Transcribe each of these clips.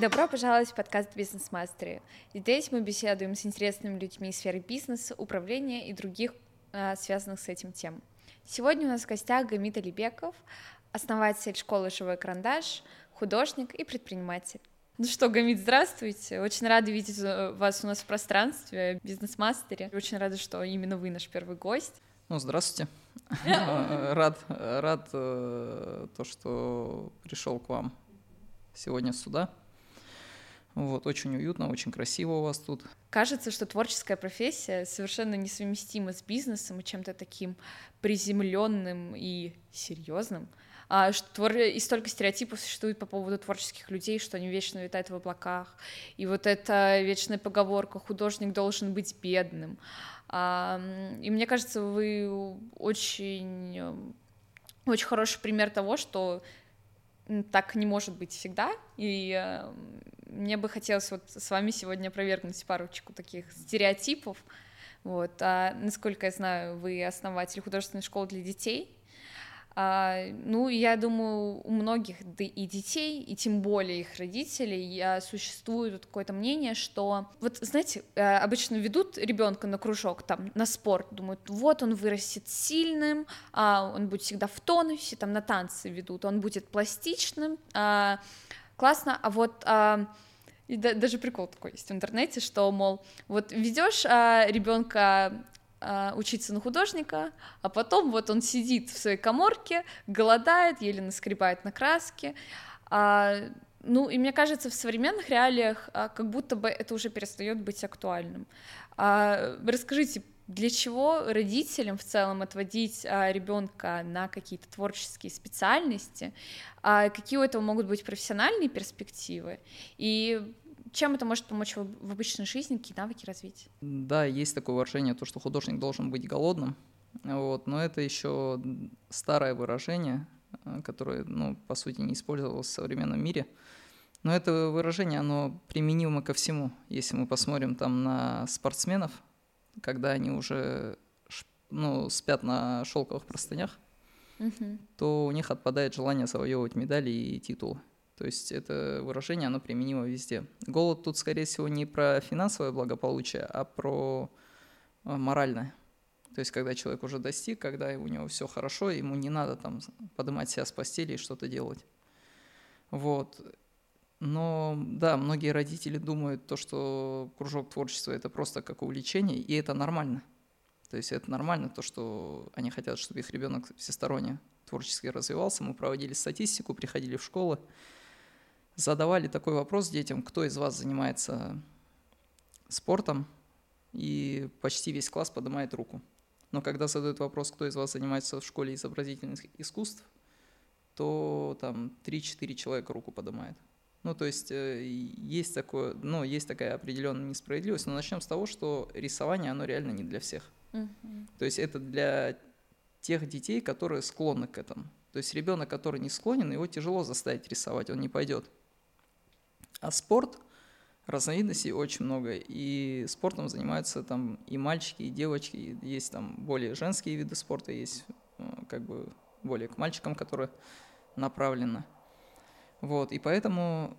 Добро пожаловать в подкаст «Бизнес Мастеры». Здесь мы беседуем с интересными людьми из сферы бизнеса, управления и других а, связанных с этим тем. Сегодня у нас в гостях Гамит Алибеков, основатель школы «Живой карандаш», художник и предприниматель. Ну что, Гамит, здравствуйте. Очень рада видеть э, вас у нас в пространстве, бизнес-мастере. Очень рада, что именно вы наш первый гость. Ну, здравствуйте. Рад, рад э, то, что пришел к вам сегодня сюда. Вот, очень уютно, очень красиво у вас тут. Кажется, что творческая профессия совершенно несовместима с бизнесом и чем-то таким приземленным и серьезным. А что твор... И столько стереотипов существует по поводу творческих людей, что они вечно витают в облаках. И вот эта вечная поговорка «художник должен быть бедным». А, и мне кажется, вы очень, очень хороший пример того, что так не может быть всегда, и э, мне бы хотелось вот с вами сегодня опровергнуть парочку таких стереотипов. Вот. А, насколько я знаю, вы основатель художественной школы для детей, ну, я думаю, у многих, да и детей, и тем более их родителей, существует какое-то мнение, что, вот, знаете, э, обычно ведут ребенка на кружок, там, на спорт, думают, вот он вырастет сильным, а он будет всегда в тонусе, там, на танцы ведут, он будет пластичным, а, классно, а вот... А, и да, даже прикол такой есть в интернете, что, мол, вот ведешь а, ребенка а, учиться на художника, а потом вот он сидит в своей коморке, голодает, еле наскребает на краске. А, ну, и мне кажется, в современных реалиях а, как будто бы это уже перестает быть актуальным. А, расскажите, для чего родителям в целом отводить а, ребенка на какие-то творческие специальности? А, какие у этого могут быть профессиональные перспективы? И чем это может помочь в обычной жизни, какие навыки развить? Да, есть такое выражение, то, что художник должен быть голодным, вот, но это еще старое выражение, э, которое, ну, по сути, не использовалось в современном мире. Но это выражение, оно применимо ко всему. Если мы посмотрим там на спортсменов, когда они уже ну, спят на шелковых простынях, угу. то у них отпадает желание завоевывать медали и титулы. То есть это выражение, оно применимо везде. Голод тут, скорее всего, не про финансовое благополучие, а про а, моральное. То есть когда человек уже достиг, когда у него все хорошо, ему не надо там поднимать себя с постели и что-то делать. Вот. Но да, многие родители думают то, что кружок творчества это просто как увлечение, и это нормально. То есть это нормально, то, что они хотят, чтобы их ребенок всесторонне творчески развивался. Мы проводили статистику, приходили в школы, задавали такой вопрос детям, кто из вас занимается спортом, и почти весь класс поднимает руку. Но когда задают вопрос, кто из вас занимается в школе изобразительных искусств, то там 3-4 человека руку поднимает. Ну, то есть э, есть, такое, ну, есть такая определенная несправедливость, но начнем с того, что рисование, оно реально не для всех. Uh-huh. То есть это для тех детей, которые склонны к этому. То есть ребенок, который не склонен, его тяжело заставить рисовать, он не пойдет. А спорт, разновидностей очень много, и спортом занимаются там и мальчики, и девочки, есть там более женские виды спорта, есть э, как бы более к мальчикам, которые направлены. Вот, и поэтому,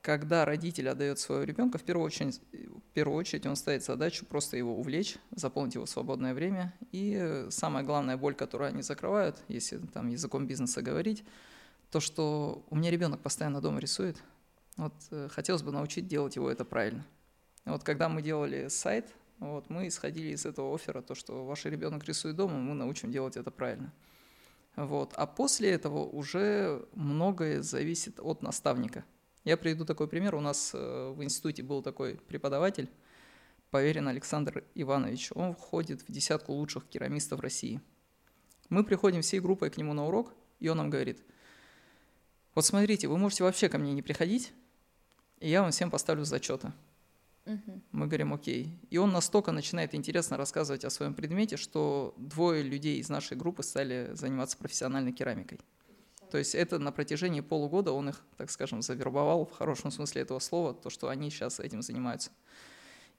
когда родитель отдает своего ребенка, в первую очередь, в первую очередь он ставит задачу просто его увлечь, заполнить его свободное время. И самая главная боль, которую они закрывают, если там языком бизнеса говорить, то, что у меня ребенок постоянно дома рисует, вот э, хотелось бы научить делать его это правильно. Вот когда мы делали сайт, вот, мы исходили из этого оффера, то, что ваш ребенок рисует дома, мы научим делать это правильно. Вот. А после этого уже многое зависит от наставника. Я приведу такой пример. У нас э, в институте был такой преподаватель, Поверен Александр Иванович. Он входит в десятку лучших керамистов России. Мы приходим всей группой к нему на урок, и он нам говорит, вот смотрите, вы можете вообще ко мне не приходить, и я вам всем поставлю зачеты. Угу. Мы говорим, окей. И он настолько начинает интересно рассказывать о своем предмете, что двое людей из нашей группы стали заниматься профессиональной керамикой. То есть это на протяжении полугода он их, так скажем, завербовал в хорошем смысле этого слова, то, что они сейчас этим занимаются.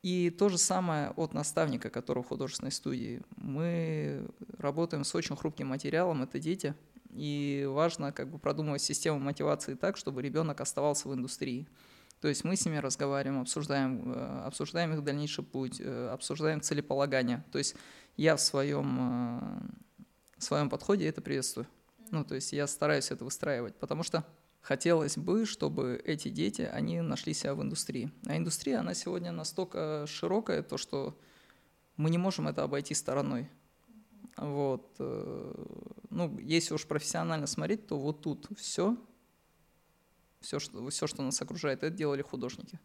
И то же самое от наставника, который в художественной студии. Мы работаем с очень хрупким материалом, это дети. И важно как бы продумывать систему мотивации так, чтобы ребенок оставался в индустрии. То есть мы с ними разговариваем, обсуждаем, э, обсуждаем их дальнейший путь, э, обсуждаем целеполагание. То есть я в своем, э, в своем подходе это приветствую. Ну, то есть я стараюсь это выстраивать, потому что хотелось бы, чтобы эти дети, они нашли себя в индустрии. А индустрия, она сегодня настолько широкая, то что мы не можем это обойти стороной. Вот. Ну, если уж профессионально смотреть, то вот тут все, все, что, все, что нас окружает, это делали художники.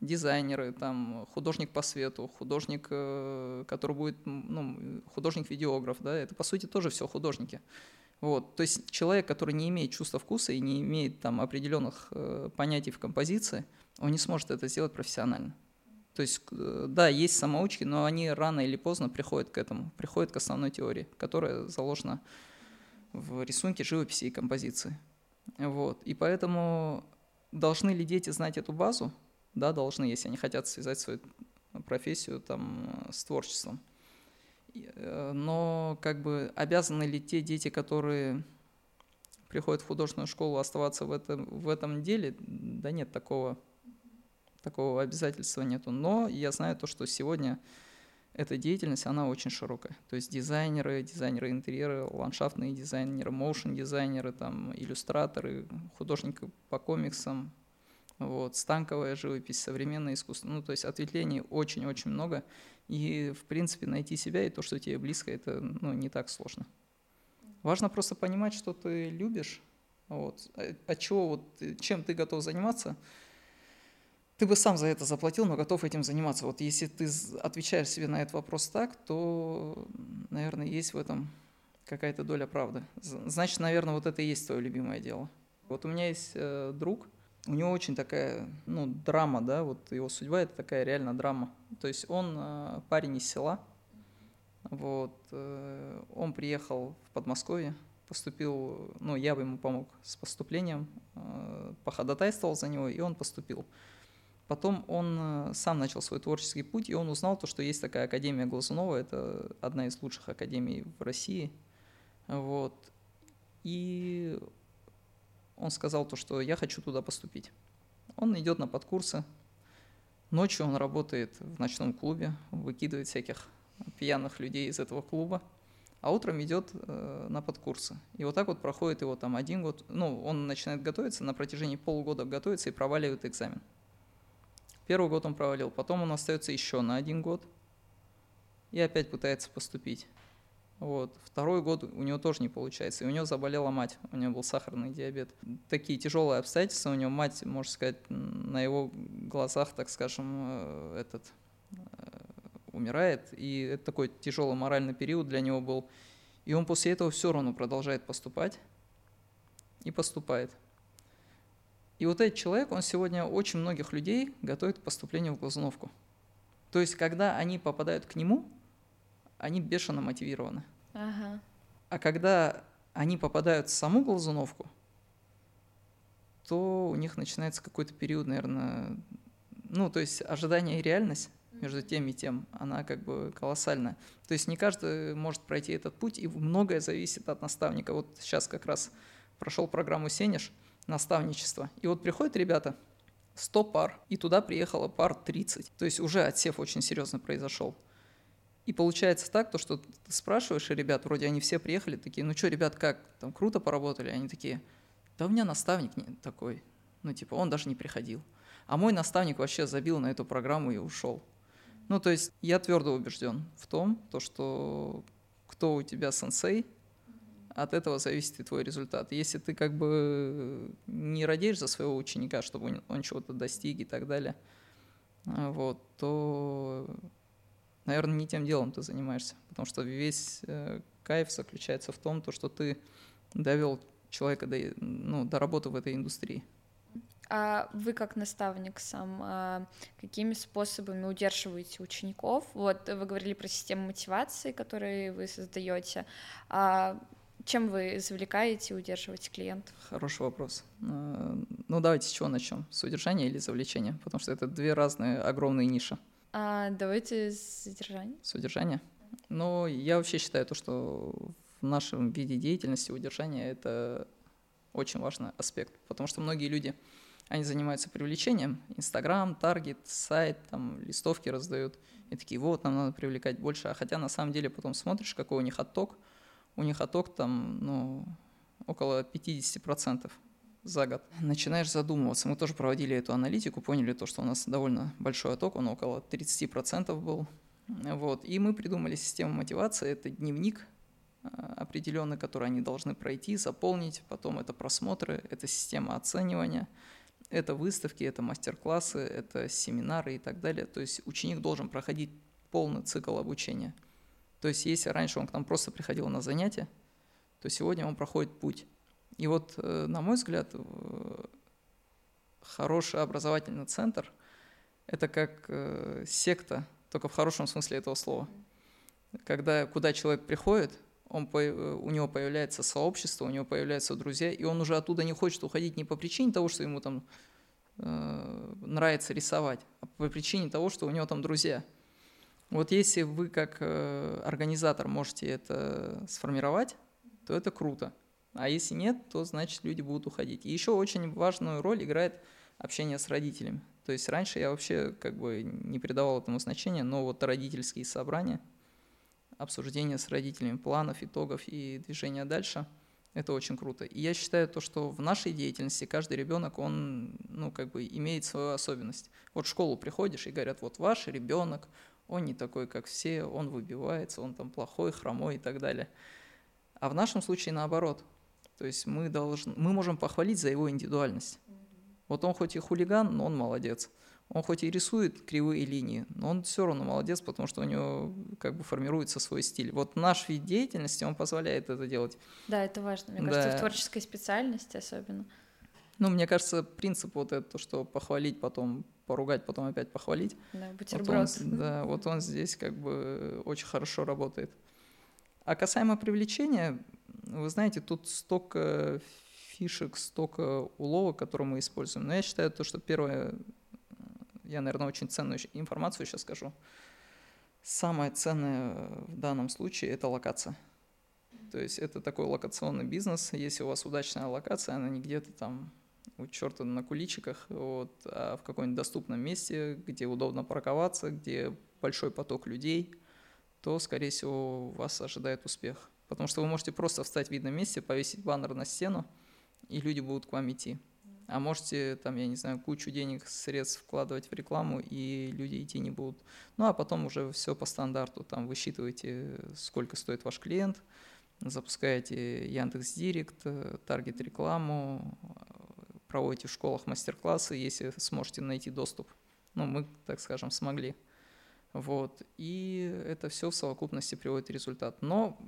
Дизайнеры, там, художник по свету, художник, э, который будет, ну, художник-видеограф, да, это, по сути, тоже все художники. Вот. То есть человек, который не имеет чувства вкуса и не имеет там определенных э, понятий в композиции, он не сможет это сделать профессионально. То есть, э, да, есть самоучки, но они рано или поздно приходят к этому, приходят к основной теории, которая заложена в рисунке, живописи и композиции. Вот. И поэтому должны ли дети знать эту базу? Да, должны, если они хотят связать свою профессию там, с творчеством. Э, но как бы обязаны ли те дети, которые приходят в художественную школу, оставаться в этом, в этом деле? Да нет, такого такого обязательства нету. Но я знаю то, что сегодня эта деятельность, она очень широкая. То есть дизайнеры, дизайнеры интерьера, ландшафтные дизайнеры, моушен дизайнеры, там, иллюстраторы, художники по комиксам, вот, станковая живопись, современное искусство. Ну, то есть ответвлений очень-очень много. И, в принципе, найти себя и то, что тебе близко, это ну, не так сложно. Важно просто понимать, что ты любишь, вот, от а чего, вот, чем ты готов заниматься – ты бы сам за это заплатил, но готов этим заниматься. Вот если ты отвечаешь себе на этот вопрос так, то, наверное, есть в этом какая-то доля правды. Значит, наверное, вот это и есть твое любимое дело. Вот у меня есть э, друг, у него очень такая, ну, драма, да, вот его судьба это такая реально драма. То есть он э, парень из села, вот, э, он приехал в Подмосковье, поступил, ну, я бы ему помог с поступлением, э, походатайствовал за него, и он поступил. Потом он э, сам начал свой творческий путь, и он узнал то, что есть такая Академия Глазунова, это одна из лучших академий в России. Вот. И он сказал то, что я хочу туда поступить. Он идет на подкурсы. Ночью он работает в ночном клубе, выкидывает всяких пьяных людей из этого клуба, а утром идет э, на подкурсы. И вот так вот проходит его там один год. Ну, он начинает готовиться, на протяжении полугода готовится и проваливает экзамен. Первый год он провалил, потом он остается еще на один год и опять пытается поступить. Вот. Второй год у него тоже не получается. И у него заболела мать, у него был сахарный диабет. Такие тяжелые обстоятельства. У него мать, можно сказать, на его глазах, так скажем, э, этот э, умирает. И это такой тяжелый моральный период для него был. И он после этого все равно продолжает поступать и поступает. И вот этот человек, он сегодня очень многих людей готовит к поступлению в глазуновку. То есть, когда они попадают к нему, они бешено мотивированы. Ага. А когда они попадают в саму глазуновку, то у них начинается какой-то период, наверное, ну, то есть ожидание и реальность между тем и тем, она как бы колоссальная. То есть не каждый может пройти этот путь, и многое зависит от наставника. Вот сейчас как раз прошел программу «Сенеж», наставничество. И вот приходят ребята, 100 пар, и туда приехало пар 30. То есть уже отсев очень серьезно произошел. И получается так, то, что ты спрашиваешь, и ребят, вроде они все приехали, такие, ну что, ребят, как, там круто поработали? Они такие, да у меня наставник не такой, ну типа, он даже не приходил. А мой наставник вообще забил на эту программу и ушел. Ну, то есть я твердо убежден в том, то, что кто у тебя сенсей, от этого зависит и твой результат. Если ты как бы не радеешь за своего ученика, чтобы он чего-то достиг и так далее, а, вот, то, наверное, не тем делом ты занимаешься, потому что весь э, кайф заключается в том, то, что ты довел человека до, ну, до работы в этой индустрии. А вы как наставник сам, какими способами удерживаете учеников? Вот вы говорили про систему мотивации, которую вы создаете. А чем вы завлекаете и удерживаете клиентов? Хороший вопрос. Э, ну, давайте с чего начнем? С удержания или завлечения? Потому что это две разные огромные ниши. А, давайте с содержания. С удержания? Ну, я вообще считаю то, что в нашем виде деятельности удержания это очень важный аспект, потому что многие люди, они занимаются привлечением, Инстаграм, Таргет, сайт, там, листовки раздают, и такие, вот, нам надо привлекать больше, а хотя на самом деле потом смотришь, какой у них отток, у них отток там, ну, около 50% за год. Начинаешь задумываться. Мы тоже проводили эту аналитику, поняли то, что у нас довольно большой отток, он около 30% был. Вот. И мы придумали систему мотивации. Это дневник а, определенный, который они должны пройти, заполнить. Потом это просмотры, это система оценивания, это выставки, это мастер-классы, это семинары и так далее. То есть ученик должен проходить полный цикл обучения. То есть если раньше он к нам просто приходил на занятия, то сегодня он проходит путь. И вот, э, на мой взгляд, хороший образовательный центр – это как э, секта, только в хорошем смысле этого слова. Когда, куда человек приходит, он, э, у него появляется сообщество, у него появляются друзья, и он уже оттуда не хочет уходить не по причине того, что ему там нравится рисовать, а по причине того, что у него там друзья. Вот если вы как э, организатор можете это сформировать, то это круто. А если нет, то значит люди будут уходить. И еще очень важную роль играет общение с родителями. То есть раньше я вообще как бы не придавал этому значения, но вот родительские собрания, обсуждение с родителями планов, итогов и движения дальше – это очень круто. И я считаю то, что в нашей деятельности каждый ребенок, он, ну, как бы имеет свою особенность. Вот в школу приходишь и говорят, вот ваш ребенок, он не такой, как все, он выбивается, он там плохой, хромой и так далее. А в нашем случае наоборот. То есть мы, должны, мы можем похвалить за его индивидуальность. Вот он хоть и хулиган, но он молодец. Он хоть и рисует кривые линии, но он все равно молодец, потому что у него как бы формируется свой стиль. Вот наш вид деятельности, он позволяет это делать. Да, это важно. Мне да. кажется, в творческой специальности особенно. Ну, мне кажется, принцип вот это, что похвалить, потом поругать, потом опять похвалить. Да, бутерброд. Вот он, да, вот он здесь как бы очень хорошо работает. А касаемо привлечения, вы знаете, тут столько фишек, столько уловок, которые мы используем. Но я считаю то, что первое, я, наверное, очень ценную информацию сейчас скажу. Самое ценное в данном случае – это локация. То есть это такой локационный бизнес. Если у вас удачная локация, она не где-то там у черта на куличиках, вот, а в каком-нибудь доступном месте, где удобно парковаться, где большой поток людей – то, скорее всего, вас ожидает успех. Потому что вы можете просто встать в видном месте, повесить баннер на стену, и люди будут к вам идти. А можете, там, я не знаю, кучу денег, средств вкладывать в рекламу, и люди идти не будут. Ну, а потом уже все по стандарту. Там высчитываете, сколько стоит ваш клиент, запускаете Яндекс Директ, таргет рекламу, проводите в школах мастер-классы, если сможете найти доступ. Ну, мы, так скажем, смогли. Вот. И это все в совокупности приводит результат. Но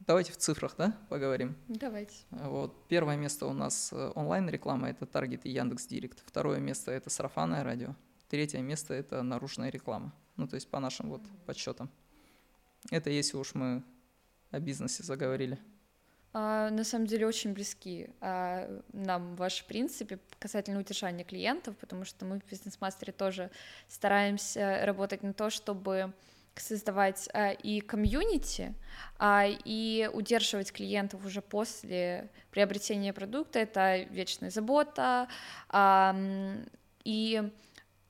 давайте в цифрах, да, поговорим. Давайте. Вот. Первое место у нас э, онлайн-реклама, это Таргет и Яндекс Директ. Второе место это сарафанное радио. Третье место это наружная реклама. Ну, то есть по нашим вот подсчетам. Это если уж мы о бизнесе заговорили. А, на самом деле очень близки а, нам ваши принципы касательно удержания клиентов, потому что мы в бизнес-мастере тоже стараемся работать на то, чтобы создавать а, и комьюнити, и удерживать клиентов уже после приобретения продукта. Это вечная забота и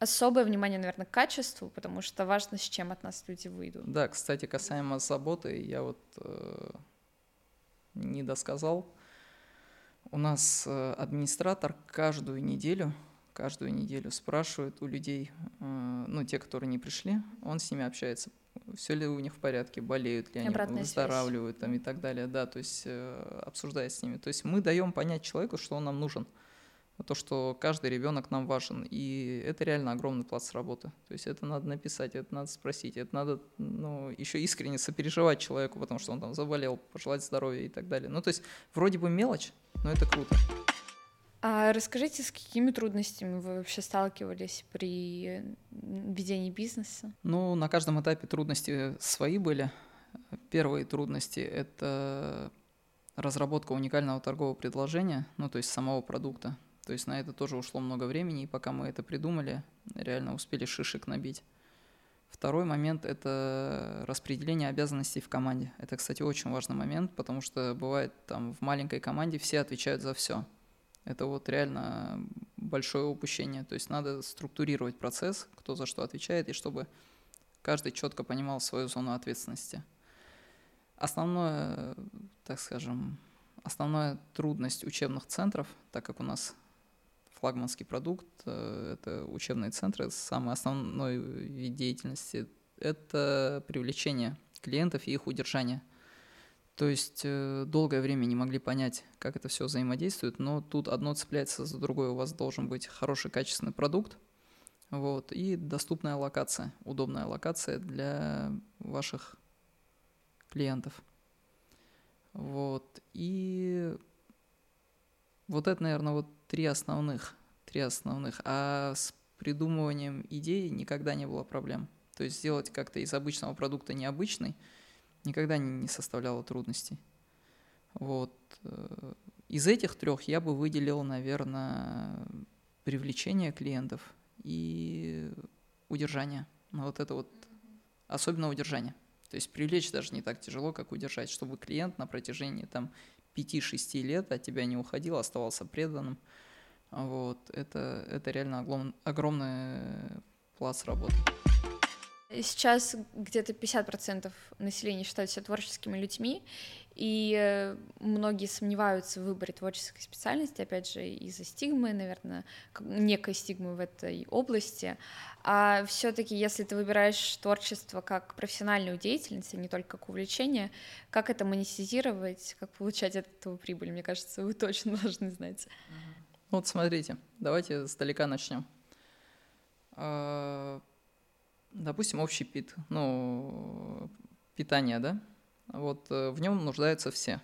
особое внимание, наверное, к качеству, потому что важно, с чем от нас люди выйдут. Да, кстати, касаемо заботы, я вот э, не досказал. У нас э, администратор каждую неделю, каждую неделю спрашивает у людей, э, ну, те, которые не пришли, он с ними общается, все ли у них в порядке, болеют ли они, Обратная выздоравливают связь. там и так далее, да, то есть э, обсуждая с ними. То есть мы даем понять человеку, что он нам нужен то, что каждый ребенок нам важен. И это реально огромный плац работы. То есть это надо написать, это надо спросить, это надо ну, еще искренне сопереживать человеку, потому что он там заболел, пожелать здоровья и так далее. Ну, то есть вроде бы мелочь, но это круто. А расскажите, с какими трудностями вы вообще сталкивались при ведении бизнеса? Ну, на каждом этапе трудности свои были. Первые трудности — это разработка уникального торгового предложения, ну, то есть самого продукта. То есть на это тоже ушло много времени, и пока мы это придумали, реально успели шишек набить. Второй момент – это распределение обязанностей в команде. Это, кстати, очень важный момент, потому что бывает там в маленькой команде все отвечают за все. Это вот реально большое упущение. То есть надо структурировать процесс, кто за что отвечает, и чтобы каждый четко понимал свою зону ответственности. Основное, так скажем, основная трудность учебных центров, так как у нас флагманский продукт, э, это учебные центры, самый основной вид деятельности – это привлечение клиентов и их удержание. То есть э, долгое время не могли понять, как это все взаимодействует, но тут одно цепляется за другое. У вас должен быть хороший качественный продукт, вот, и доступная локация, удобная локация для ваших клиентов. Вот, и вот это, наверное, вот три основных, три основных. А с придумыванием идей никогда не было проблем. То есть сделать как-то из обычного продукта необычный никогда не составляло трудностей. Вот. Э, из этих трех я бы выделил, наверное, привлечение клиентов и удержание. Ну, вот это вот, особенно удержание. То есть привлечь даже не так тяжело, как удержать, чтобы клиент на протяжении там 5-6 лет от тебя не уходил, оставался преданным. Вот, это, это реально огром, огромный пласт работы. Сейчас где-то 50% населения считают себя творческими людьми, и э, многие сомневаются в выборе творческой специальности, опять же, из-за стигмы, наверное, некой стигмы в этой области. А все-таки, если ты выбираешь творчество как профессиональную деятельность, а не только как увлечение, как это монетизировать, как получать от этого прибыль, мне кажется, вы точно должны знать. Вот смотрите, давайте сдалека начнем. Допустим, общий пит, ну, питание, да? Вот э, в нем нуждаются все.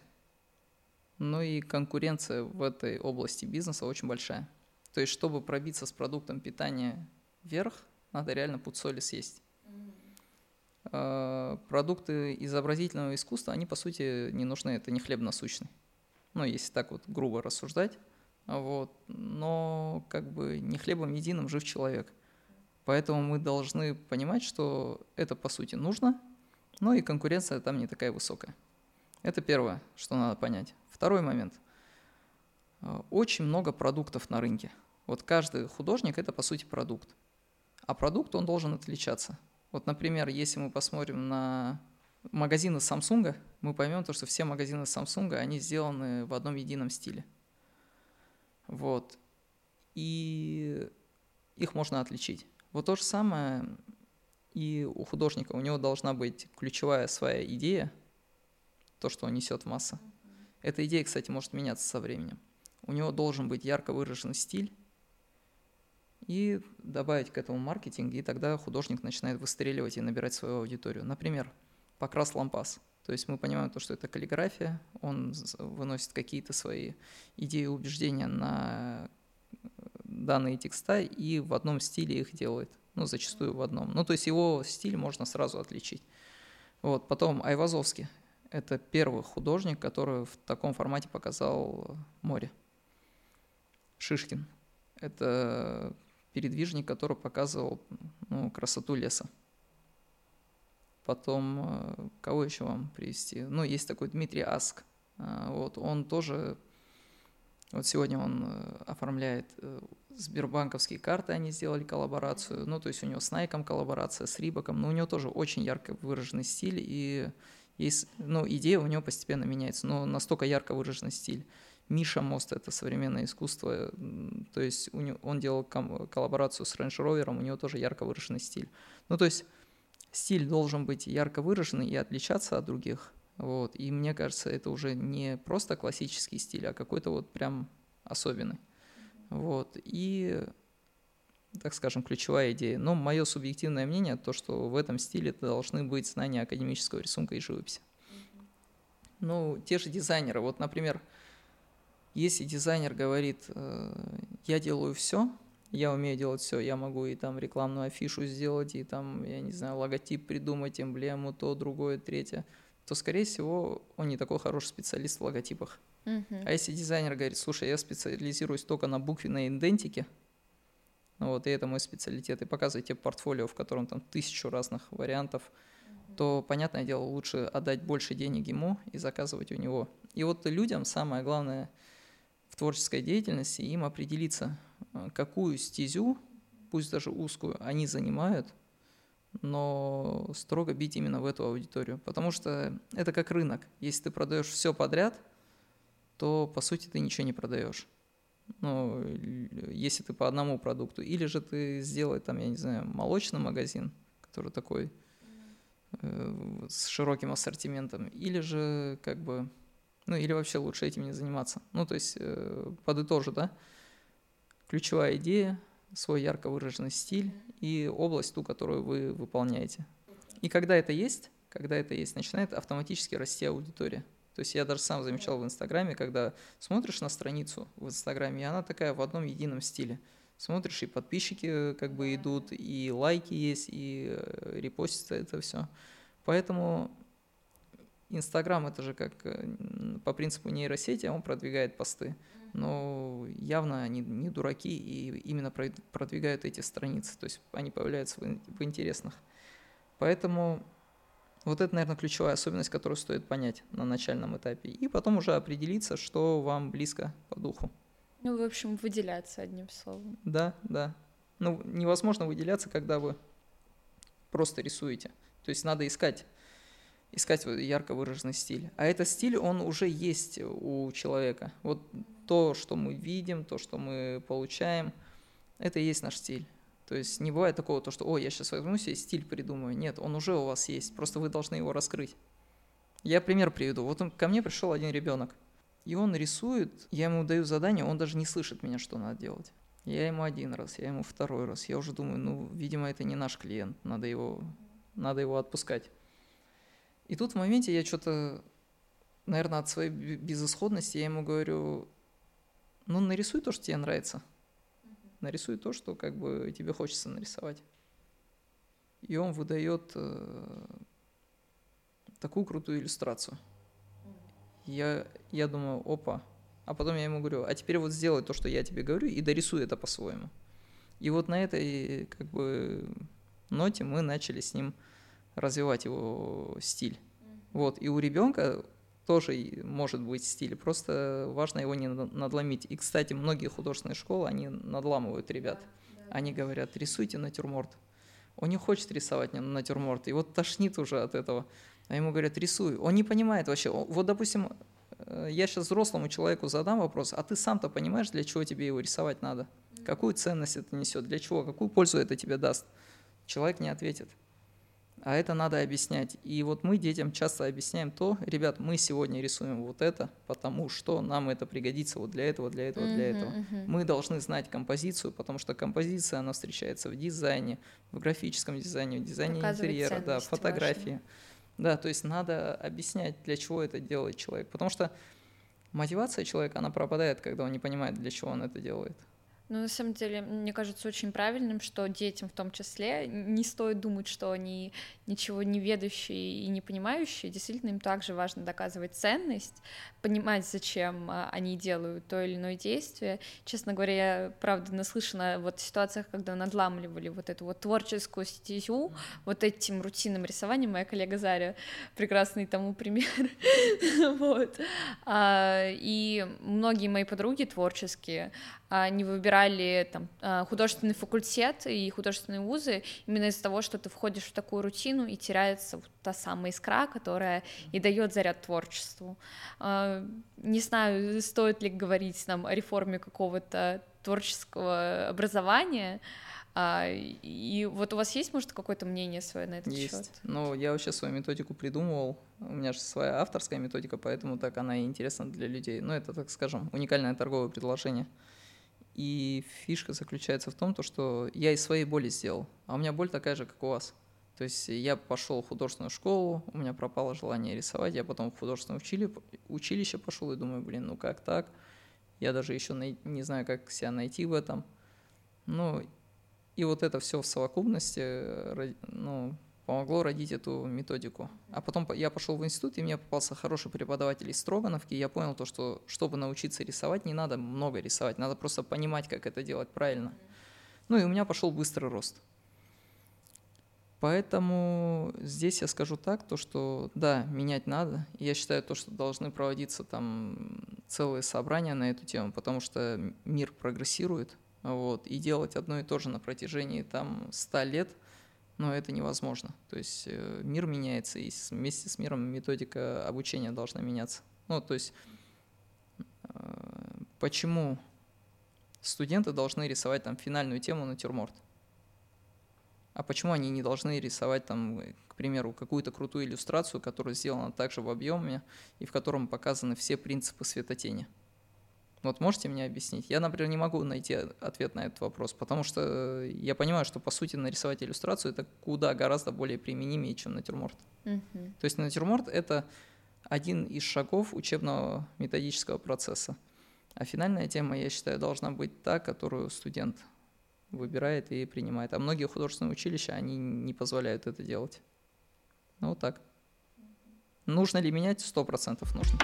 Ну и конкуренция в этой области бизнеса очень большая. То есть, чтобы пробиться с продуктом питания вверх, надо реально пуд соли съесть. А, продукты изобразительного искусства, они по сути не нужны, это не хлеб насущный. Ну, если так вот грубо рассуждать. Вот. Но как бы не хлебом единым жив человек. Поэтому мы должны понимать, что это по сути нужно, но и конкуренция там не такая высокая. Это первое, что надо понять. Второй момент. Очень много продуктов на рынке. Вот каждый художник – это по сути продукт. А продукт, он должен отличаться. Вот, например, если мы посмотрим на магазины Samsung, мы поймем то, что все магазины Samsung, они сделаны в одном едином стиле. Вот. И их можно отличить. Вот то же самое и у художника. У него должна быть ключевая своя идея, то, что он несет в массы. Эта идея, кстати, может меняться со временем. У него должен быть ярко выраженный стиль, и добавить к этому маркетинг, и тогда художник начинает выстреливать и набирать свою аудиторию. Например, покрас лампас – то есть мы понимаем то, что это каллиграфия, он выносит какие-то свои идеи и убеждения на э, данные текста и в одном стиле их делает. Ну, зачастую в одном. Ну, то есть его стиль можно сразу отличить. Вот. Потом Айвазовский. Это первый художник, который в таком формате показал море. Шишкин. Это передвижник, который показывал ну, красоту леса. Потом, э, кого еще вам привести? Ну, есть такой Дмитрий Аск. Э, вот, он тоже, вот сегодня он э, оформляет Сбербанковские карты, они сделали коллаборацию. Ну, то есть у него с Найком коллаборация, с Рибаком. Но у него тоже очень ярко выраженный стиль. И есть, ну, идея у него постепенно меняется. Но настолько ярко выраженный стиль. Миша Мост – это современное искусство, то есть у него, он делал коллаборацию с Range Rover, у него тоже ярко выраженный стиль. Ну, то есть стиль должен быть ярко выраженный и отличаться от других. Вот. И мне кажется, это уже не просто классический стиль, а какой-то вот прям особенный. Вот. И, так скажем, ключевая идея. Но мое субъективное мнение, то, что в этом стиле должны быть знания академического рисунка и живописи. Ну, те же дизайнеры. Вот, например, если дизайнер говорит, э, я делаю все, я умею делать все, я могу и там рекламную афишу сделать, и там, я не знаю, логотип придумать, эмблему, то, другое, третье, то, скорее всего, он не такой хороший специалист в логотипах. Uh-huh. А если дизайнер говорит, слушай, я специализируюсь только на буквенной идентике, Ну вот, и это мой специалитет. И показываете портфолио, в котором там тысячу разных вариантов, то, понятное дело, лучше отдать больше денег ему и заказывать у него. И вот людям самое главное в творческой деятельности им определиться, какую стезю, пусть даже узкую, они занимают, но строго бить именно в эту аудиторию. Потому что это как рынок. Если ты продаешь все подряд, то по сути ты ничего не продаешь ну, если ты по одному продукту, или же ты сделай там, я не знаю, молочный магазин, который такой э, с широким ассортиментом, или же как бы, ну, или вообще лучше этим не заниматься. Ну, то есть, э, подытожу, да, ключевая идея, свой ярко выраженный стиль и область ту, которую вы выполняете. И когда это есть, когда это есть, начинает автоматически расти аудитория. То есть я даже сам замечал в Инстаграме, когда смотришь на страницу в Инстаграме, и она такая в одном едином стиле. Смотришь, и подписчики э, как бы идут, и лайки есть, и э, репостится это все. Поэтому Инстаграм это же как э, по принципу нейросети, он продвигает посты. Но явно они не дураки и именно продвигают эти страницы. То есть они появляются в интересных. Поэтому вот это, наверное, ключевая особенность, которую стоит понять на начальном этапе. И потом уже определиться, что вам близко по духу. Ну, в общем, выделяться одним словом. Да, да. Ну, невозможно выделяться, когда вы просто рисуете. То есть надо искать, искать ярко выраженный стиль. А этот стиль, он уже есть у человека. Вот то, что мы видим, то, что мы получаем, это и есть наш стиль. То есть не бывает такого, то, что, о, я сейчас возьму себе стиль придумаю. Нет, он уже у вас есть, просто вы должны его раскрыть. Я пример приведу. Вот он, ко мне пришел один ребенок, и он рисует, я ему даю задание, он даже не слышит меня, что надо делать. Я ему один раз, я ему второй раз. Я уже думаю, ну, видимо, это не наш клиент, надо его, надо его отпускать. И тут в моменте я что-то, наверное, от своей безысходности, я ему говорю, ну, нарисуй то, что тебе нравится – нарисуй то, что как бы тебе хочется нарисовать. И он выдает э, такую крутую иллюстрацию. Я, я думаю, опа. А потом я ему говорю, а теперь вот сделай то, что я тебе говорю, и дорисуй это по-своему. И вот на этой как бы ноте мы начали с ним развивать его стиль. Вот, и у ребенка тоже может быть стиль, просто важно его не надломить. И, кстати, многие художественные школы, они надламывают ребят. Они говорят, рисуйте натюрморт. Он не хочет рисовать натюрморт, и вот тошнит уже от этого. А ему говорят, рисуй. Он не понимает вообще. Вот, допустим, э, я сейчас взрослому человеку задам вопрос, а ты сам-то понимаешь, для чего тебе его рисовать надо? Какую ценность это несет? Для чего? Какую пользу это тебе даст? Человек не ответит а это надо объяснять. И вот мы детям часто объясняем то, ребят, мы сегодня рисуем вот это, потому что нам это пригодится вот для этого, для этого, для этого. Uh-huh. Мы должны знать композицию, потому что композиция, она встречается в дизайне, в графическом дизайне, в дизайне интерьера, да, фотографии. Важно. Да, то есть надо объяснять, для чего это делает человек. Потому что мотивация человека, она пропадает, когда он не понимает, для чего он это делает. Ну, на самом деле, мне кажется очень правильным, что детям в том числе не стоит думать, что они ничего не ведущие и не понимающие. Действительно, им также важно доказывать ценность, понимать, зачем а, они делают то или иное действие. Честно говоря, я, правда, наслышана вот в ситуациях, когда надламливали вот эту вот творческую стезю, вот этим рутинным рисованием. Моя коллега Заря прекрасный тому пример. вот. А, и многие мои подруги творческие, они выбирали там, а, художественный факультет и художественные вузы именно из-за того, что ты входишь в такую рутину и теряется вот та самая искра, которая и дает заряд творчеству. А, не знаю, стоит ли говорить нам о реформе какого-то творческого образования, а, и вот у вас есть, может, какое-то мнение свое на этот есть. счет? Ну, я вообще свою методику придумывал. У меня же своя авторская методика, поэтому так она и интересна для людей. Ну, это, так скажем, уникальное торговое предложение. И фишка заключается в том, то, что я из своей боли сделал, а у меня боль такая же, как у вас. То есть я пошел в художественную школу, у меня пропало желание рисовать, я потом в художественное учили, училище пошел и думаю, блин, ну как так? Я даже еще не знаю, как себя найти в этом. Ну, и вот это все в совокупности, ну, помогло родить эту методику. А потом я пошел в институт, и мне попался хороший преподаватель из Строгановки, и я понял то, что чтобы научиться рисовать, не надо много рисовать, надо просто понимать, как это делать правильно. Ну и у меня пошел быстрый рост. Поэтому здесь я скажу так, то что да, менять надо. Я считаю то, что должны проводиться там целые собрания на эту тему, потому что мир прогрессирует, вот, и делать одно и то же на протяжении там 100 лет, но это невозможно. То есть э, мир меняется, и вместе с миром методика обучения должна меняться. Ну, то есть э, почему студенты должны рисовать там финальную тему натюрморт? А почему они не должны рисовать там, к примеру, какую-то крутую иллюстрацию, которая сделана также в объеме и в котором показаны все принципы светотени? Вот можете мне объяснить? Я, например, не могу найти ответ на этот вопрос, потому что я понимаю, что по сути нарисовать иллюстрацию это куда гораздо более применимее, чем натюрморт. Mm-hmm. То есть натюрморт это один из шагов учебного методического процесса. А финальная тема, я считаю, должна быть та, которую студент выбирает и принимает. А многие художественные училища, они не позволяют это делать. Ну, вот так. Нужно ли менять? Сто процентов нужно.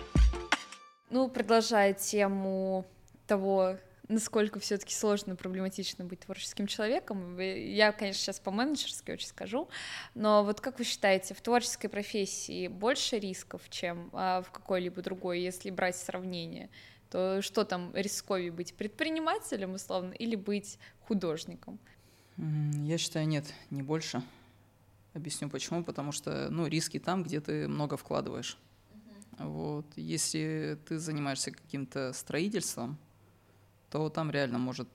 Ну, продолжая тему того, насколько все-таки сложно, проблематично быть творческим человеком. Я, конечно, сейчас по-менеджерски очень скажу, но вот как вы считаете, в творческой профессии больше рисков, чем а, в какой-либо другой, если брать сравнение? то что там рисковее быть предпринимателем условно или быть художником? Я считаю, нет, не больше. Объясню почему. Потому что ну, риски там, где ты много вкладываешь. Вот. Если ты занимаешься каким-то строительством, то там реально может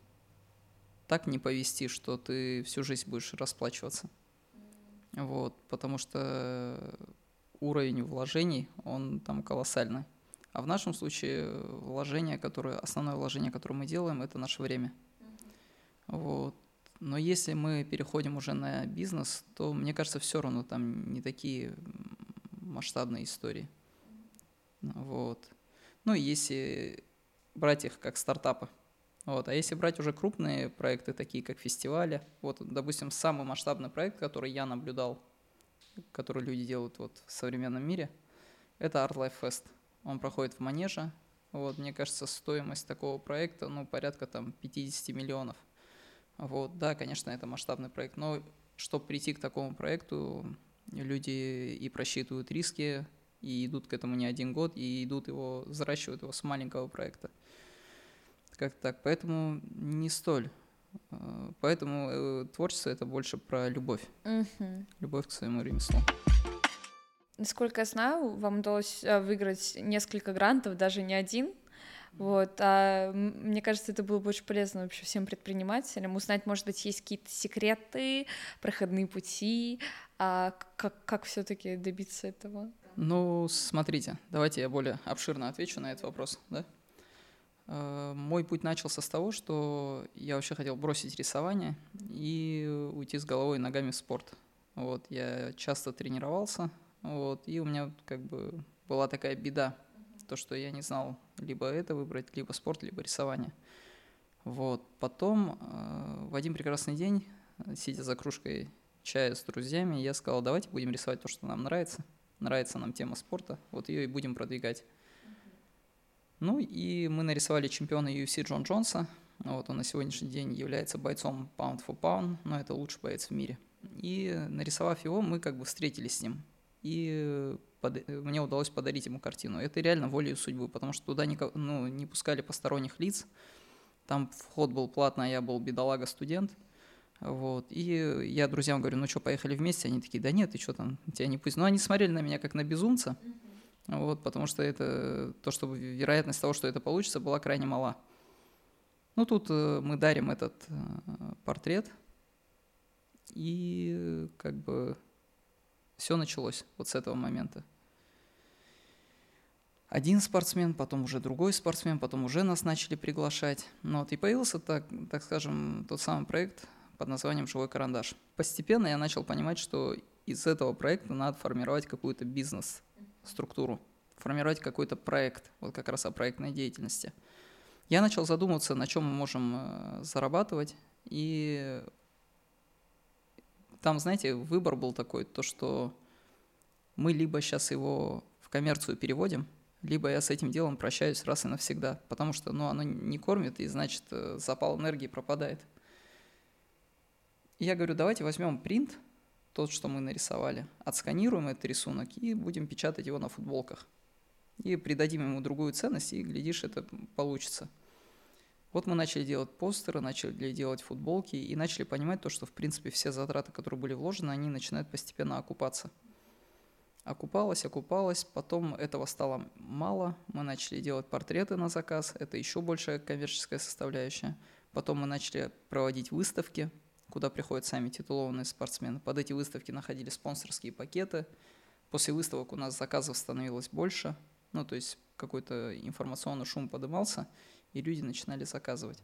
так не повести, что ты всю жизнь будешь расплачиваться. Вот, потому что уровень вложений, он там колоссальный. А в нашем случае вложение, которое, основное вложение, которое мы делаем, это наше время. Вот. Но если мы переходим уже на бизнес, то, мне кажется, все равно там не такие масштабные истории. Вот. Ну, если брать их как стартапы. Вот. А если брать уже крупные проекты, такие как фестивали, вот, допустим, самый масштабный проект, который я наблюдал, который люди делают вот в современном мире, это Art Life Fest. Он проходит в Манеже. Вот, мне кажется, стоимость такого проекта, ну, порядка там 50 миллионов. Вот, да, конечно, это масштабный проект, но чтобы прийти к такому проекту, люди и просчитывают риски, и идут к этому не один год, и идут его, взращивают его с маленького проекта. Как так? Поэтому не столь. Э, поэтому э, творчество это больше про любовь. Угу. Любовь к своему ремеслу. Насколько я знаю, вам удалось э, выиграть несколько грантов, даже не один. Вот, а мне кажется, это было бы очень полезно вообще всем предпринимателям узнать, может быть, есть какие-то секреты, проходные пути, а как, как все-таки добиться этого? Ну, смотрите, давайте я более обширно отвечу на этот вопрос, да? Э, мой путь начался с того, что я вообще хотел бросить рисование и уйти с головой и ногами в спорт. Вот, я часто тренировался, вот, и у меня как бы была такая беда, то, что я не знал либо это выбрать, либо спорт, либо рисование. Вот. Потом э, в один прекрасный день, сидя за кружкой чая с друзьями, я сказал, давайте будем рисовать то, что нам нравится. Нравится нам тема спорта, вот ее и будем продвигать. Ну и мы нарисовали чемпиона UFC Джон Джонса. Вот он на сегодняшний день является бойцом pound for pound, но это лучший боец в мире. И нарисовав его, мы как бы встретились с ним и под... мне удалось подарить ему картину. Это реально волею судьбы, потому что туда не, ну, не пускали посторонних лиц, там вход был платный, а я был бедолага-студент. Вот. И я друзьям говорю, ну что, поехали вместе? Они такие, да нет, ты что там, тебя не пусть. Но они смотрели на меня как на безумца, вот, потому что это то, что вероятность того, что это получится, была крайне мала. Ну, тут э, мы дарим этот э, портрет, и как бы все началось вот с этого момента. Один спортсмен, потом уже другой спортсмен, потом уже нас начали приглашать. Ну, вот, и появился, так, так скажем, тот самый проект под названием «Живой карандаш». Постепенно я начал понимать, что из этого проекта надо формировать какую-то бизнес-структуру, формировать какой-то проект, вот как раз о проектной деятельности. Я начал задумываться, на чем мы можем э, зарабатывать, и там, знаете, выбор был такой, то, что мы либо сейчас его в коммерцию переводим, либо я с этим делом прощаюсь раз и навсегда, потому что ну, оно не кормит, и значит э, запал энергии пропадает. Я говорю, давайте возьмем принт, тот, что мы нарисовали, отсканируем этот рисунок и будем печатать его на футболках. И придадим ему другую ценность, и, глядишь, это получится. Вот мы начали делать постеры, начали делать футболки и начали понимать то, что, в принципе, все затраты, которые были вложены, они начинают постепенно окупаться. Окупалось, окупалось, потом этого стало мало, мы начали делать портреты на заказ, это еще большая коммерческая составляющая. Потом мы начали проводить выставки, куда приходят сами титулованные спортсмены. Под эти выставки находили спонсорские пакеты. После выставок у нас заказов становилось больше, ну, то есть какой-то информационный шум подымался, и люди начинали заказывать.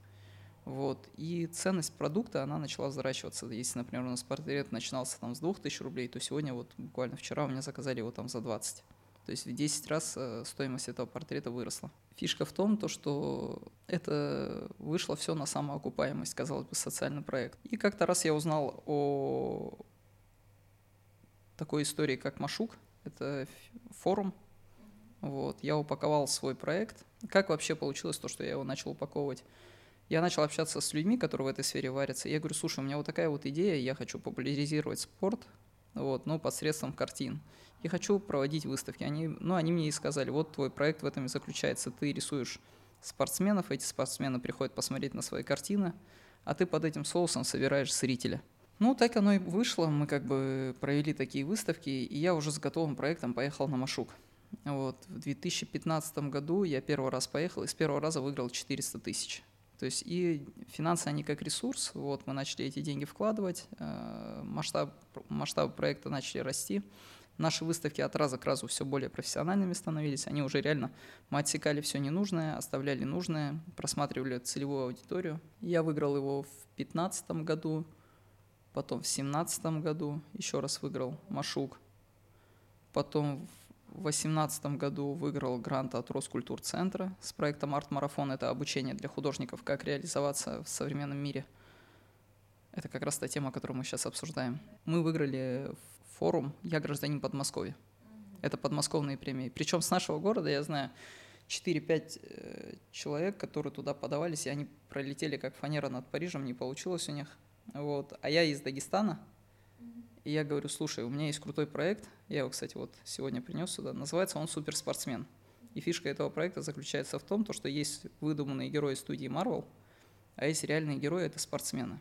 Вот. И ценность продукта, она начала взращиваться. Если, например, у нас портрет начинался там с 2000 рублей, то сегодня вот буквально вчера у меня заказали его там за 20. То есть в 10 раз э, стоимость этого портрета выросла. Фишка в том, то, что это вышло все на самоокупаемость, казалось бы, социальный проект. И как-то раз я узнал о такой истории, как Машук. Это форум. Вот. Я упаковал свой проект. Как вообще получилось то, что я его начал упаковывать? Я начал общаться с людьми, которые в этой сфере варятся. Я говорю, слушай, у меня вот такая вот идея, я хочу популяризировать спорт, вот, ну, посредством картин. И хочу проводить выставки. Они, ну, они мне и сказали, вот твой проект в этом и заключается. Ты рисуешь спортсменов, эти спортсмены приходят посмотреть на свои картины, а ты под этим соусом собираешь зрителя. Ну, так оно и вышло. Мы как бы провели такие выставки, и я уже с готовым проектом поехал на Машук. Вот. В 2015 году я первый раз поехал, и с первого раза выиграл 400 тысяч. То есть и финансы, они как ресурс, вот мы начали эти деньги вкладывать, э, масштаб, масштаб проекта начали расти, наши выставки от раза к разу все более профессиональными становились, они уже реально, мы отсекали все ненужное, оставляли нужное, просматривали целевую аудиторию. Я выиграл его в 2015 году, потом в 2017 году еще раз выиграл Машук, потом в в 2018 году выиграл грант от Роскультурцентра с проектом «Арт-марафон». Это обучение для художников, как реализоваться в современном мире. Это как раз та тема, которую мы сейчас обсуждаем. Мы выиграли форум «Я гражданин Подмосковья». Это подмосковные премии. Причем с нашего города, я знаю, 4-5 э, человек, которые туда подавались, и они пролетели как фанера над Парижем, не получилось у них. Вот. А я из Дагестана, и я говорю, слушай, у меня есть крутой проект, я его, кстати, вот сегодня принес сюда, называется он «Суперспортсмен». И фишка этого проекта заключается в том, что есть выдуманные герои студии Marvel, а есть реальные герои – это спортсмены.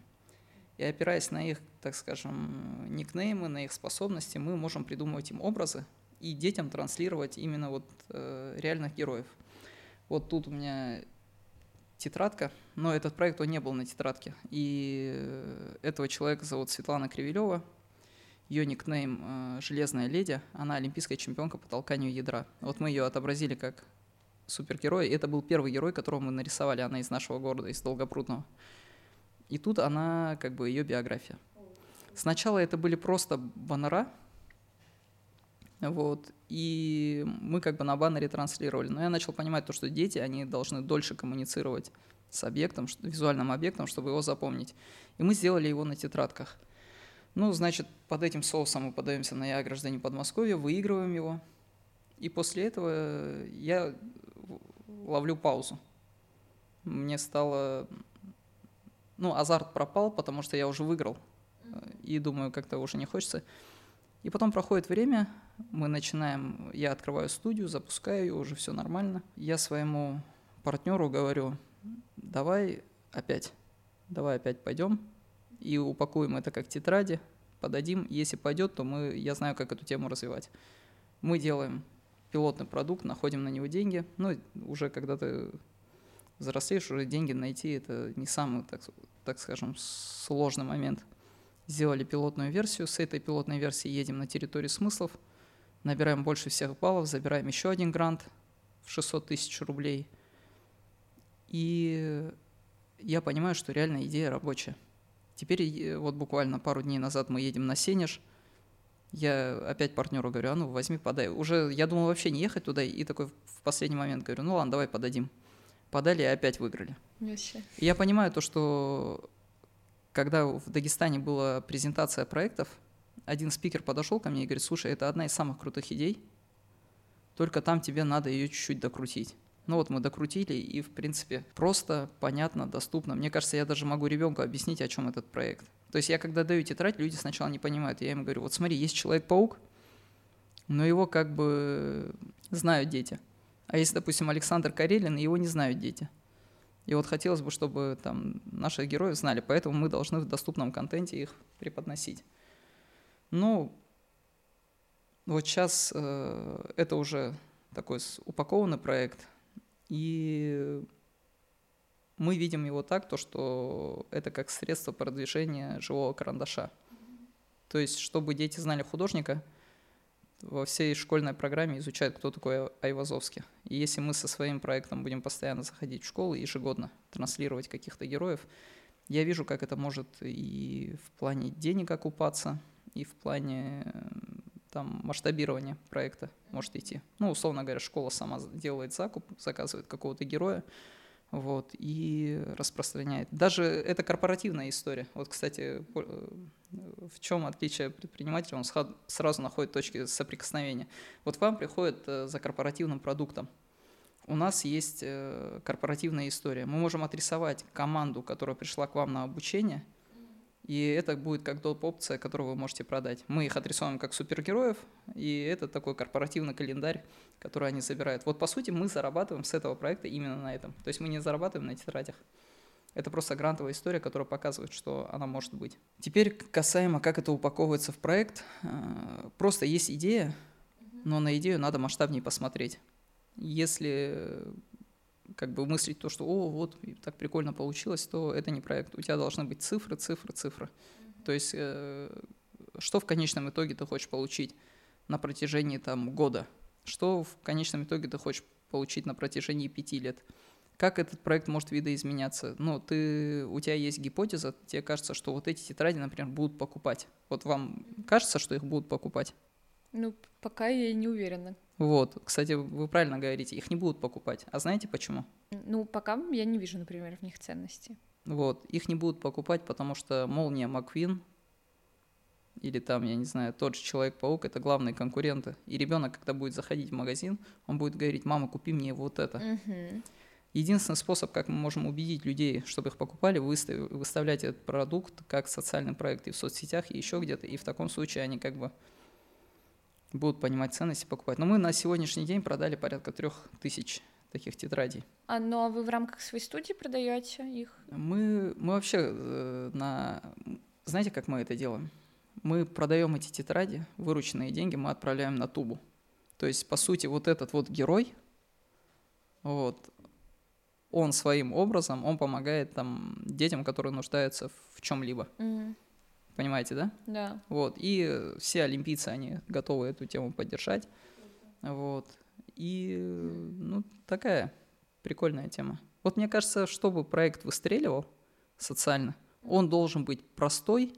И опираясь на их, так скажем, никнеймы, на их способности, мы можем придумывать им образы и детям транслировать именно вот э, реальных героев. Вот тут у меня тетрадка, но этот проект, он не был на тетрадке. И э, этого человека зовут Светлана Кривилева, ее никнейм э, «Железная леди», она олимпийская чемпионка по толканию ядра. Вот мы ее отобразили как супергерой. Это был первый герой, которого мы нарисовали, она из нашего города, из Долгопрудного. И тут она, как бы, ее биография. Сначала это были просто баннера, вот, и мы как бы на баннере транслировали. Но я начал понимать то, что дети, они должны дольше коммуницировать с объектом, визуальным объектом, чтобы его запомнить. И мы сделали его на тетрадках – ну, значит, под этим соусом мы подаемся на «Я гражданин Подмосковья», выигрываем его. И после этого я ловлю паузу. Мне стало... Ну, азарт пропал, потому что я уже выиграл. И думаю, как-то уже не хочется. И потом проходит время, мы начинаем, я открываю студию, запускаю ее, уже все нормально. Я своему партнеру говорю, давай опять, давай опять пойдем, и упакуем это как тетради, подадим. Если пойдет, то мы, я знаю, как эту тему развивать. Мы делаем пилотный продукт, находим на него деньги. Ну, уже когда ты взрослеешь, уже деньги найти – это не самый, так, так скажем, сложный момент. Сделали пилотную версию, с этой пилотной версии едем на территорию смыслов, набираем больше всех баллов, забираем еще один грант в 600 тысяч рублей. И я понимаю, что реально идея рабочая – Теперь э, вот буквально пару дней назад мы едем на Сенеж. Я опять партнеру говорю, а ну возьми, подай. Уже я думал вообще не ехать туда, и такой в последний момент говорю, ну ладно, давай подадим. Подали и опять выиграли. Вообще. И я понимаю то, что когда в Дагестане была презентация проектов, один спикер подошел ко мне и говорит, слушай, это одна из самых крутых идей, только там тебе надо ее чуть-чуть докрутить. Ну вот мы докрутили, и в принципе просто, понятно, доступно. Мне кажется, я даже могу ребенку объяснить, о чем этот проект. То есть я когда даю тетрадь, люди сначала не понимают. Я им говорю, вот смотри, есть Человек-паук, но его как бы знают дети. А если, допустим, Александр Карелин, его не знают дети. И вот хотелось бы, чтобы там наши герои знали, поэтому мы должны в доступном контенте их преподносить. Ну, вот сейчас э, это уже такой упакованный проект, и мы видим его так, то, что это как средство продвижения живого карандаша. То есть, чтобы дети знали художника, во всей школьной программе изучают, кто такой Айвазовский. И если мы со своим проектом будем постоянно заходить в школы, ежегодно транслировать каких-то героев, я вижу, как это может и в плане денег окупаться, и в плане там масштабирования проекта может идти. Ну, условно говоря, школа сама делает закуп, заказывает какого-то героя, вот, и распространяет. Даже это корпоративная история. Вот, кстати, э, в чем отличие предпринимателя, он сразу находит точки соприкосновения. Вот к вам приходит э, за корпоративным продуктом. У нас есть э, корпоративная история. Мы можем отрисовать команду, которая пришла к вам на обучение – и это будет как доп-опция, которую вы можете продать. Мы их отрисовываем как супергероев, и это такой корпоративный календарь, который они забирают. Вот по сути мы зарабатываем с этого проекта именно на этом. То есть мы не зарабатываем на тетрадях. Это просто грантовая история, которая показывает, что она может быть. Теперь касаемо, как это упаковывается в проект. Э, просто есть идея, но на идею надо масштабнее посмотреть. Если как бы мыслить то, что «О, вот, так прикольно получилось», то это не проект. У тебя должны быть цифры, цифры, цифры. То есть э, что в конечном итоге ты хочешь получить на протяжении там, года? Что в конечном итоге ты хочешь получить на протяжении пяти лет? Как этот проект может видоизменяться? Ну, ты, у тебя есть гипотеза, тебе кажется, что вот эти тетради, например, будут покупать. Вот вам кажется, что их будут покупать? Ну, пока я не уверена. Вот, кстати, вы правильно говорите, их не будут покупать. А знаете почему? Ну, пока я не вижу, например, в них ценности. Вот, их не будут покупать, потому что Молния Маквин или там, я не знаю, тот же Человек-паук, это главные конкуренты. И ребенок, когда будет заходить в магазин, он будет говорить, мама, купи мне вот это. Угу. Единственный способ, как мы можем убедить людей, чтобы их покупали, выстав, выставлять этот продукт как социальный проект и в соцсетях, и еще где-то. И в таком случае они как бы будут понимать ценности, покупать. Но мы на сегодняшний день продали порядка трех тысяч таких тетрадей. А ну а вы в рамках своей студии продаете их? Мы, мы вообще э, на... Знаете, как мы это делаем? Мы продаем эти тетради, вырученные деньги мы отправляем на тубу. То есть, по сути, вот этот вот герой, вот, он своим образом, он помогает там детям, которые нуждаются в чем-либо. Mm-hmm. Понимаете, да? Да. Вот. И все олимпийцы, они готовы эту тему поддержать. Вот. И, ну, такая прикольная тема. Вот мне кажется, чтобы проект выстреливал социально, он должен быть простой,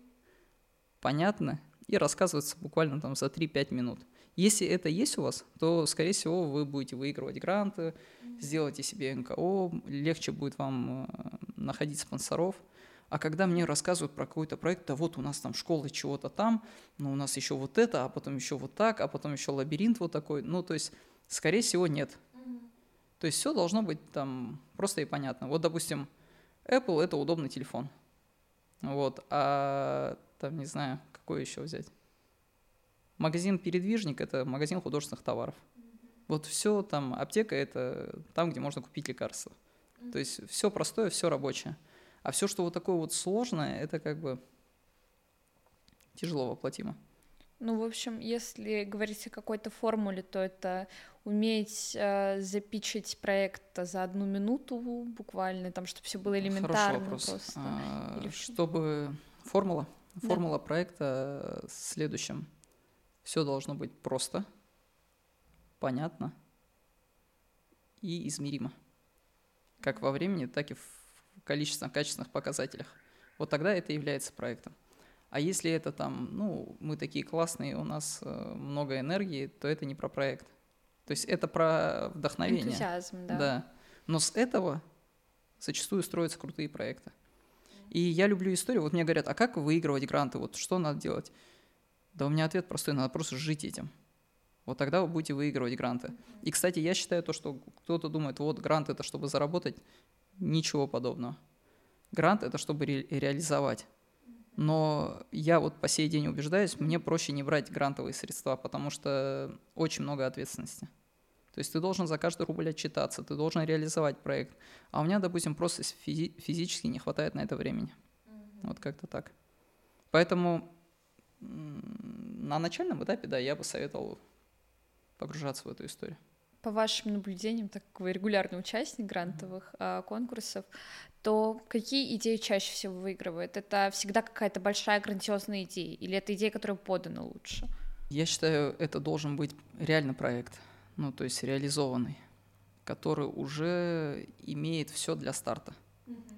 понятно и рассказываться буквально там за 3-5 минут. Если это есть у вас, то, скорее всего, вы будете выигрывать гранты, сделайте себе НКО, легче будет вам э, находить спонсоров – а когда мне рассказывают про какой-то проект, да вот у нас там школа чего-то там, но у нас еще вот это, а потом еще вот так, а потом еще лабиринт вот такой, ну то есть, скорее всего, нет. То есть все должно быть там просто и понятно. Вот, допустим, Apple это удобный телефон. Вот, а там, не знаю, какой еще взять. Магазин передвижник это магазин художественных товаров. Вот все там, аптека это там, где можно купить лекарства. То есть все простое, все рабочее. А все, что вот такое вот сложное, это как бы тяжело воплотимо. Ну, в общем, если говорить о какой-то формуле, то это уметь э, запичить проект за одну минуту буквально, там, чтобы все было элементарно вопрос. просто. А, Или... Чтобы формула, формула да. проекта следующем. Все должно быть просто, понятно и измеримо. Как во времени, так и в количественных, качественных показателях. Вот тогда это является проектом. А если это там, ну, мы такие классные, у нас э, много энергии, то это не про проект. То есть это про вдохновение. Энтузиазм, да. Да. Но с этого зачастую строятся крутые проекты. И я люблю историю. Вот мне говорят, а как выигрывать гранты? Вот что надо делать? Да у меня ответ простой, надо просто жить этим. Вот тогда вы будете выигрывать гранты. И, кстати, я считаю то, что кто-то думает, вот грант это чтобы заработать. Ничего подобного. Грант – это чтобы ре- реализовать. Но я вот по сей день убеждаюсь, мне проще не брать грантовые средства, потому что очень много ответственности. То есть ты должен за каждый рубль отчитаться, ты должен реализовать проект. А у меня, допустим, просто физи- физически не хватает на это времени. Mm-hmm. Вот как-то так. Поэтому на начальном этапе, да, я бы советовал погружаться в эту историю. По вашим наблюдениям, так как вы регулярный участник грантовых mm-hmm. конкурсов, то какие идеи чаще всего выигрывают? Это всегда какая-то большая грандиозная идея, или это идея, которая подана лучше? Я считаю, это должен быть реально проект, ну то есть реализованный, который уже имеет все для старта.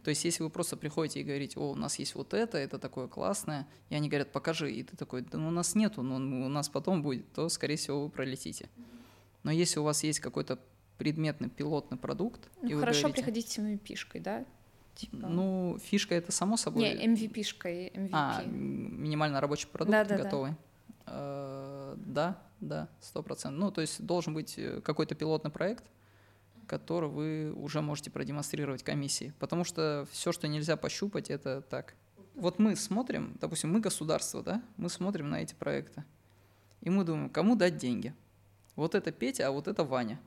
То есть, если вы просто приходите и говорите, о, у нас есть вот это, это такое классное, и они говорят, покажи, и ты такой, да ну, у нас нету, но у нас потом будет, то, скорее всего, вы пролетите. Но если у вас есть какой-то предметный пилотный продукт, ну, и хорошо говорите, приходить с MVP-шкой, да? Типа... Ну, фишка это само собой. Не, MVP-шкой, MVP. А, минимально рабочий продукт да, да, готовый. Да. Э, да, да, сто процентов. Ну, то есть должен быть э, какой-то пилотный проект, который вы уже можете продемонстрировать комиссии. Потому что все, что нельзя пощупать, это так. Вот мы смотрим, допустим, мы государство, да, мы смотрим на эти проекты. И мы думаем, кому дать деньги? Вот это Петя, а вот это Ваня.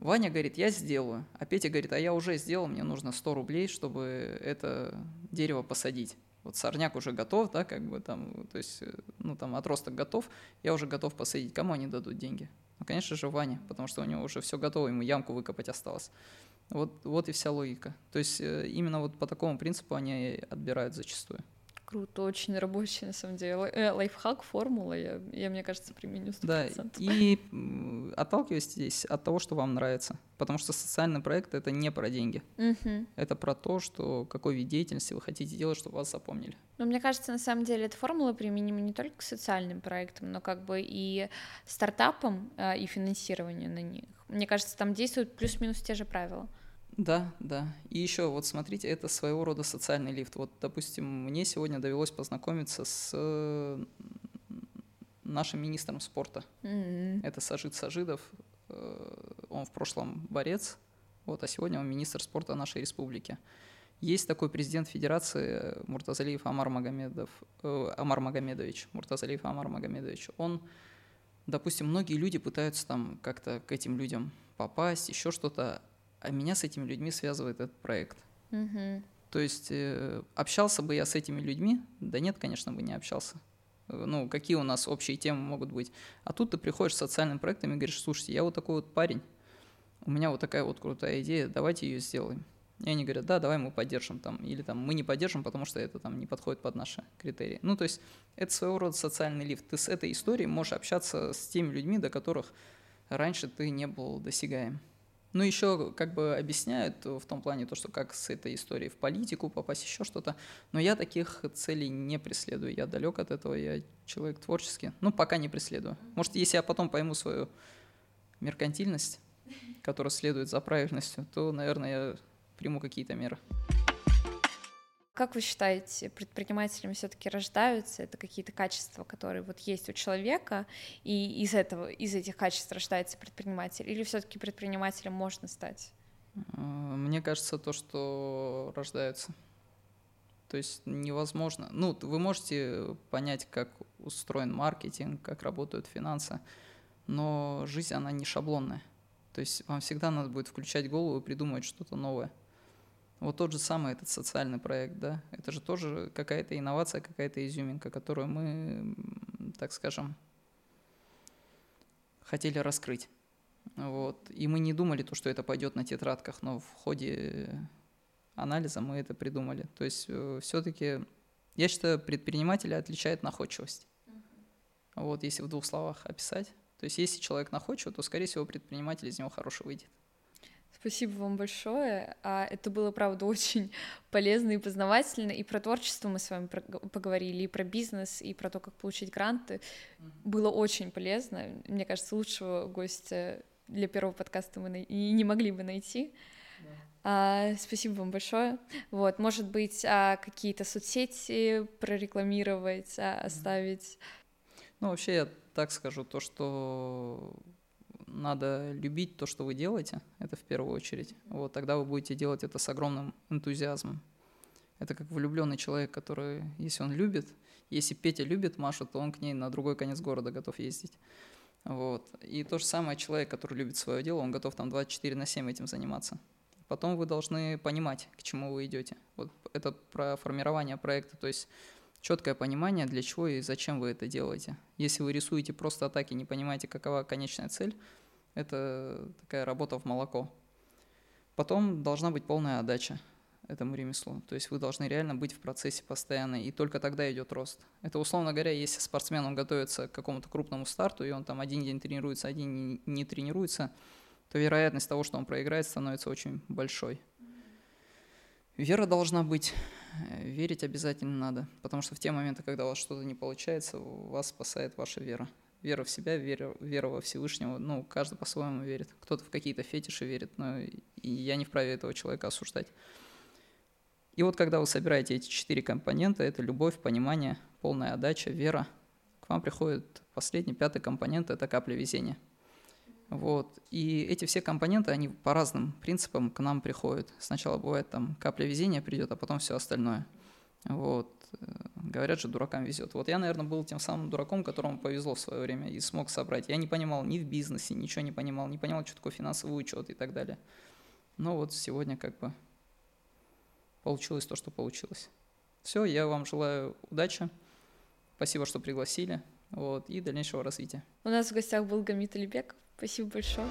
Ваня говорит, я сделаю. А Петя говорит, а я уже сделал, мне нужно 100 рублей, чтобы это дерево посадить. Вот сорняк уже готов, да, как бы там, то есть, ну там отросток готов, я уже готов посадить. Кому они дадут деньги? Ну, конечно же, Ваня, потому что у него уже все готово, ему ямку выкопать осталось. Вот, вот и вся логика. То есть э, именно вот по такому принципу они отбирают зачастую. Круто, очень рабочий, на самом деле. Э, лайфхак, формула, я, я, мне кажется, применю 100%. Да, и отталкивайтесь от того, что вам нравится. Потому что социальный проект — это не про деньги. Угу. Это про то, что какой вид деятельности вы хотите делать, чтобы вас запомнили. Ну, мне кажется, на самом деле эта формула применима не только к социальным проектам, но как бы и стартапам, э, и финансированию на них. Мне кажется, там действуют плюс-минус те же правила. Да, да. И еще вот смотрите, это своего рода социальный лифт. Вот, допустим, мне сегодня довелось познакомиться с нашим министром спорта. Mm-hmm. Это Сажид Сажидов. Э, он в прошлом борец, вот, а сегодня он министр спорта нашей республики. Есть такой президент Федерации Муртазалиев Амар Магомедов, э, Амар Магомедович, Муртазалиев Амар Магомедович. Он, допустим, многие люди пытаются там как-то к этим людям попасть, еще что-то, а меня с этими людьми связывает этот проект. Угу. То есть э, общался бы я с этими людьми? Да нет, конечно, бы не общался. Э, ну, какие у нас общие темы могут быть? А тут ты приходишь с социальным проектом и говоришь, слушайте, я вот такой вот парень, у меня вот такая вот крутая идея, давайте ее сделаем. И они говорят, да, давай мы поддержим там, или там мы не поддержим, потому что это там не подходит под наши критерии. Ну, то есть это своего рода социальный лифт. Ты с этой историей можешь общаться с теми людьми, до которых раньше ты не был досягаем. Ну, еще как бы объясняют в том плане то, что как с этой историей в политику попасть, еще что-то. Но я таких целей не преследую. Я далек от этого, я человек творческий. Ну, пока не преследую. Может, если я потом пойму свою меркантильность, которая следует за правильностью, то, наверное, я приму какие-то меры. Как вы считаете, предпринимателями все-таки рождаются? Это какие-то качества, которые вот есть у человека, и из этого, из этих качеств рождается предприниматель? Или все-таки предпринимателем можно стать? А, мне кажется, то, что рождаются. То есть невозможно. Ну, вы можете понять, как устроен маркетинг, как работают финансы, но жизнь, она не шаблонная. То есть вам всегда надо будет включать голову и придумывать что-то новое. Вот тот же самый этот социальный проект, да, это же тоже какая-то инновация, какая-то изюминка, которую мы, так скажем, хотели раскрыть. Вот. И мы не думали, то, что это пойдет на тетрадках, но в ходе анализа мы это придумали. То есть э, все-таки, я считаю, предпринимателя отличает находчивость. Вот, если в двух словах описать. То есть если человек находчив, то, скорее всего, предприниматель из него хороший выйдет. Спасибо вам большое. А, это было, правда, очень полезно и познавательно. И про творчество мы с вами поговорили, и про бизнес, и про то, как получить гранты. Было очень полезно. Мне кажется, лучшего гостя для первого подкаста мы и не могли бы найти. А, спасибо вам большое. Вот, может быть, а, какие-то соцсети прорекламировать, а, оставить. Ну, вообще, я так скажу, то, что надо любить то, что вы делаете, это в первую очередь. Вот тогда вы будете делать это с огромным энтузиазмом. Это как влюбленный человек, который, если он любит, если Петя любит Машу, то он к ней на другой конец города готов ездить. Вот. И то же самое человек, который любит свое дело, он готов там 24 на 7 этим заниматься. Потом вы должны понимать, к чему вы идете. Вот это про формирование проекта, то есть четкое понимание, для чего и зачем вы это делаете. Если вы рисуете просто атаки, не понимаете, какова конечная цель, это такая работа в молоко. Потом должна быть полная отдача этому ремеслу. То есть вы должны реально быть в процессе постоянно, и только тогда идет рост. Это, условно говоря, если спортсмен он готовится к какому-то крупному старту, и он там один день тренируется, один не тренируется, то вероятность того, что он проиграет, становится очень большой. Вера должна быть, э, верить обязательно надо, потому что в те моменты, когда у вас что-то не получается, вас спасает ваша вера. Вера в себя, вера, вера во Всевышнего, ну, каждый по-своему верит. Кто-то в какие-то фетиши верит, но и я не вправе этого человека осуждать. И вот когда вы собираете эти четыре компонента, это любовь, понимание, полная отдача, вера, к вам приходит последний, пятый компонент, это капля везения. Вот. И эти все компоненты, они по разным принципам к нам приходят. Сначала бывает там капля везения придет, а потом все остальное. Вот. Говорят же, дуракам везет. Вот я, наверное, был тем самым дураком, которому повезло в свое время и смог собрать. Я не понимал ни в бизнесе, ничего не понимал, не понимал, что такое финансовый учет и так далее. Но вот сегодня как бы получилось то, что получилось. Все, я вам желаю удачи. Спасибо, что пригласили. Вот, и дальнейшего развития. У нас в гостях был Гамит Алибеков. Спасибо большое.